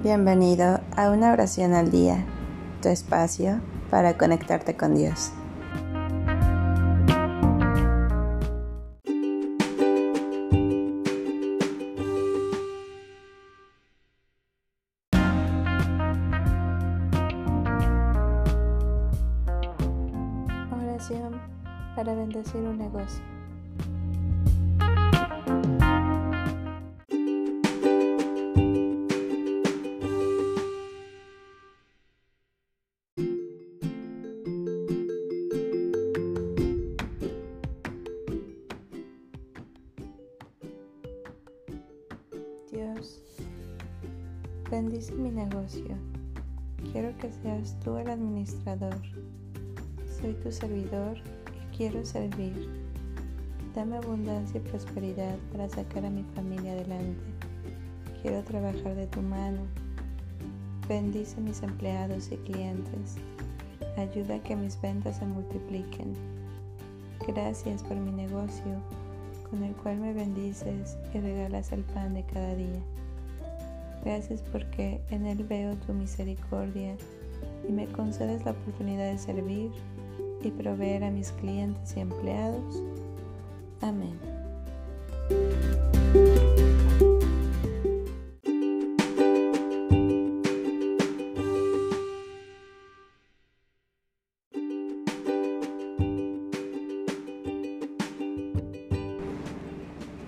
Bienvenido a una oración al día, tu espacio para conectarte con Dios. Oración para bendecir un negocio. Dios, bendice mi negocio. Quiero que seas tú el administrador. Soy tu servidor y quiero servir. Dame abundancia y prosperidad para sacar a mi familia adelante. Quiero trabajar de tu mano. Bendice mis empleados y clientes. Ayuda a que mis ventas se multipliquen. Gracias por mi negocio con el cual me bendices y regalas el pan de cada día. Gracias porque en Él veo tu misericordia y me concedes la oportunidad de servir y proveer a mis clientes y empleados. Amén.